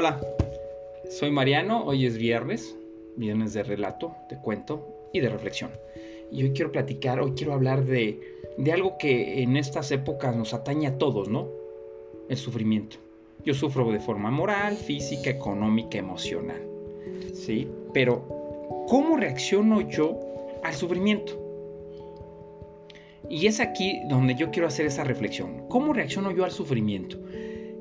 Hola, soy Mariano, hoy es viernes, viernes de relato, de cuento y de reflexión. Y hoy quiero platicar, hoy quiero hablar de, algo que en estas épocas nos atañe a todos, ¿no? El sufrimiento. Yo sufro de forma moral, física, económica, emocional. ¿Sí? Pero, ¿cómo reacciono yo al sufrimiento? Y es aquí donde yo quiero hacer esa reflexión. ¿Cómo reacciono yo al sufrimiento?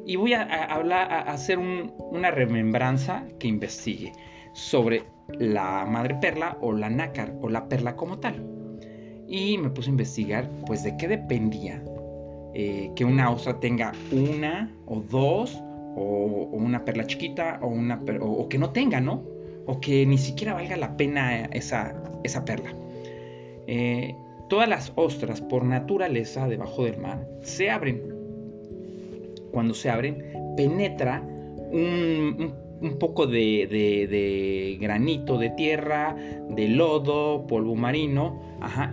Y voy a, hablar, a hacer una remembranza que investigue sobre la madre perla o la nácar o la perla como tal. Y me puse a investigar, pues, de qué dependía eh, que una ostra tenga una o dos, o, una perla chiquita, o, una, o, que no tenga, ¿no? O que ni siquiera valga la pena esa, esa perla. Eh, todas las ostras, por naturaleza, debajo del mar, se abren cuando se abren, penetra un, poco de, granito de tierra, de lodo, polvo marino,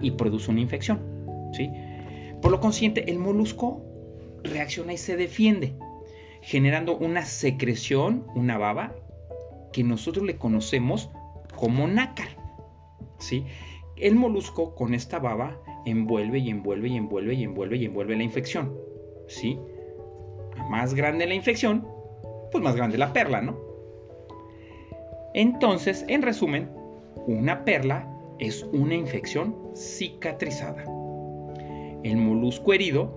y produce una infección. Por lo consiguiente, el molusco reacciona y se defiende, generando una secreción, una baba, que nosotros le conocemos como nácar. El molusco con esta baba envuelve y envuelve y envuelve y envuelve y envuelve la infección. Más grande la infección, pues más grande la perla, ¿no? Entonces, en resumen, una perla es una infección cicatrizada. El molusco herido,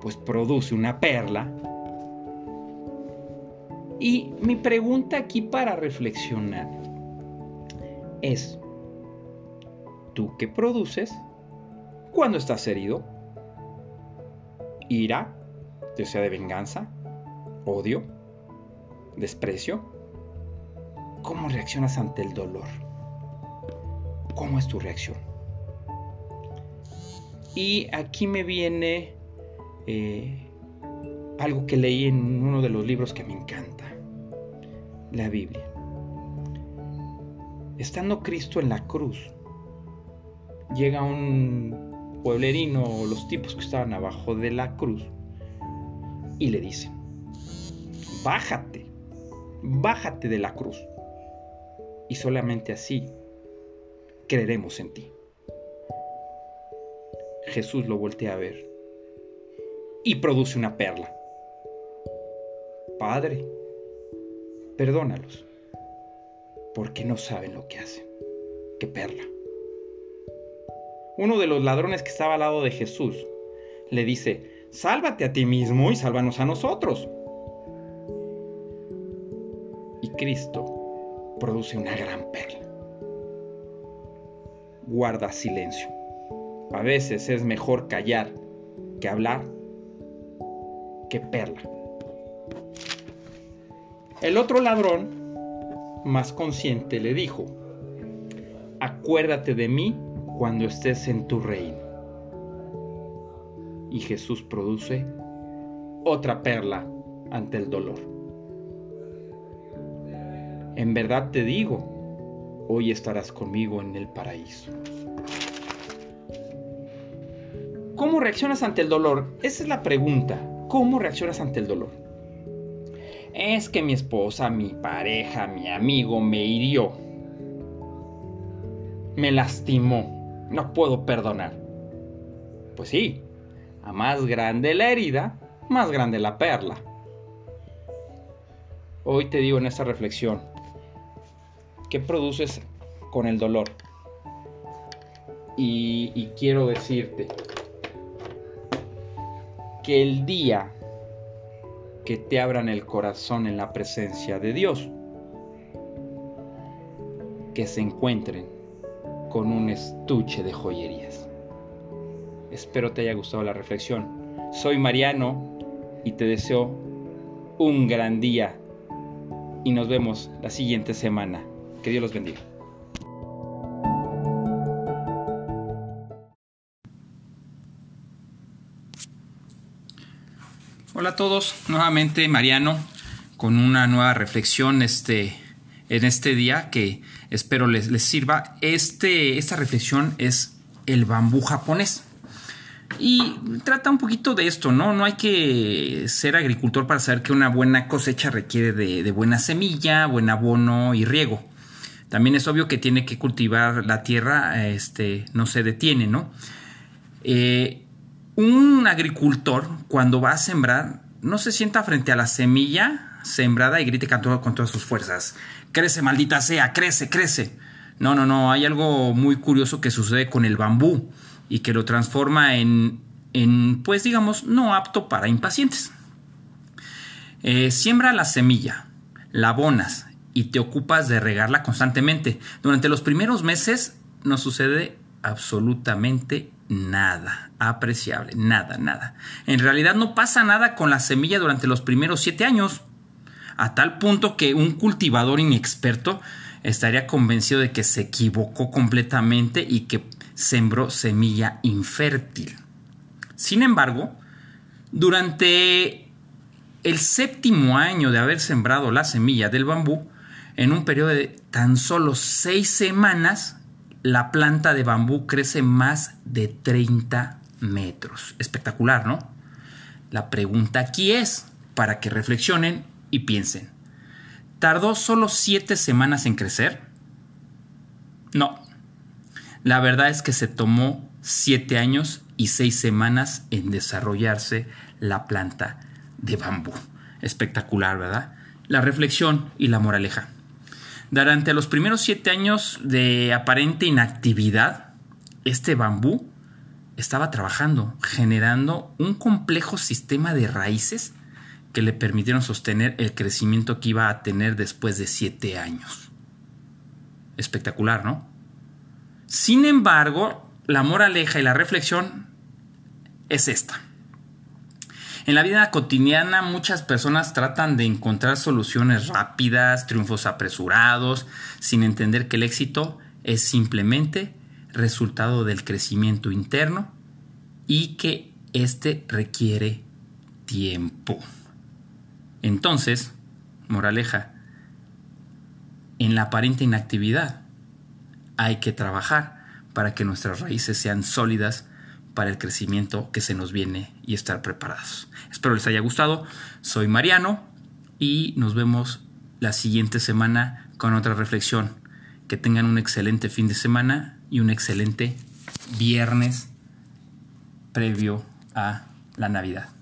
pues produce una perla. Y mi pregunta aquí para reflexionar es, ¿tú qué produces cuando estás herido? ¿Ira? Sea de venganza, odio, desprecio. ¿Cómo reaccionas ante el dolor? ¿Cómo es tu reacción? Y aquí me viene eh, algo que leí en uno de los libros que me encanta, la Biblia. Estando Cristo en la cruz, llega un pueblerino, los tipos que estaban abajo de la cruz, y le dice, bájate, bájate de la cruz. Y solamente así creeremos en ti. Jesús lo voltea a ver y produce una perla. Padre, perdónalos, porque no saben lo que hacen. ¡Qué perla! Uno de los ladrones que estaba al lado de Jesús le dice, Sálvate a ti mismo y sálvanos a nosotros. Y Cristo produce una gran perla. Guarda silencio. A veces es mejor callar que hablar que perla. El otro ladrón, más consciente, le dijo, acuérdate de mí cuando estés en tu reino y Jesús produce otra perla ante el dolor. En verdad te digo, hoy estarás conmigo en el paraíso. ¿Cómo reaccionas ante el dolor? Esa es la pregunta. ¿Cómo reaccionas ante el dolor? Es que mi esposa, mi pareja, mi amigo me hirió. Me lastimó. No puedo perdonar. Pues sí, a más grande la herida, más grande la perla. Hoy te digo en esta reflexión, ¿qué produces con el dolor? Y, y quiero decirte que el día que te abran el corazón en la presencia de Dios, que se encuentren con un estuche de joyerías. Espero te haya gustado la reflexión. Soy Mariano y te deseo un gran día y nos vemos la siguiente semana. Que Dios los bendiga. Hola a todos, nuevamente Mariano con una nueva reflexión este, en este día que espero les, les sirva. Este, esta reflexión es el bambú japonés. Y trata un poquito de esto, ¿no? No hay que ser agricultor para saber que una buena cosecha requiere de, buena semilla, buen abono y riego. También es obvio que tiene que cultivar la tierra, este, no se detiene, ¿no? Eh, un agricultor, cuando va a sembrar, no se sienta frente a la semilla sembrada y grite con, con todas sus fuerzas. Crece, maldita sea, crece, crece. No, no, no, hay algo muy curioso que sucede con el bambú y que lo transforma en, en pues digamos, no apto para impacientes. Eh, siembra la semilla, la abonas y te ocupas de regarla constantemente. Durante los primeros meses no sucede absolutamente nada apreciable, nada, nada. En realidad no pasa nada con la semilla durante los primeros siete años, a tal punto que un cultivador inexperto estaría convencido de que se equivocó completamente y que sembró semilla infértil. Sin embargo, durante el séptimo año de haber sembrado la semilla del bambú, en un periodo de tan solo seis semanas, la planta de bambú crece más de 30 metros. Espectacular, ¿no? La pregunta aquí es, para que reflexionen y piensen, ¿tardó solo siete semanas en crecer? No, la verdad es que se tomó siete años y seis semanas en desarrollarse la planta de bambú. Espectacular, ¿verdad? La reflexión y la moraleja. Durante los primeros siete años de aparente inactividad, este bambú estaba trabajando, generando un complejo sistema de raíces que le permitieron sostener el crecimiento que iba a tener después de siete años. Espectacular, ¿no? Sin embargo, la moraleja y la reflexión es esta. En la vida cotidiana muchas personas tratan de encontrar soluciones rápidas, triunfos apresurados, sin entender que el éxito es simplemente resultado del crecimiento interno y que éste requiere tiempo. Entonces, moraleja, en la aparente inactividad hay que trabajar para que nuestras raíces sean sólidas para el crecimiento que se nos viene y estar preparados. Espero les haya gustado. Soy Mariano y nos vemos la siguiente semana con otra reflexión. Que tengan un excelente fin de semana y un excelente viernes previo a la Navidad.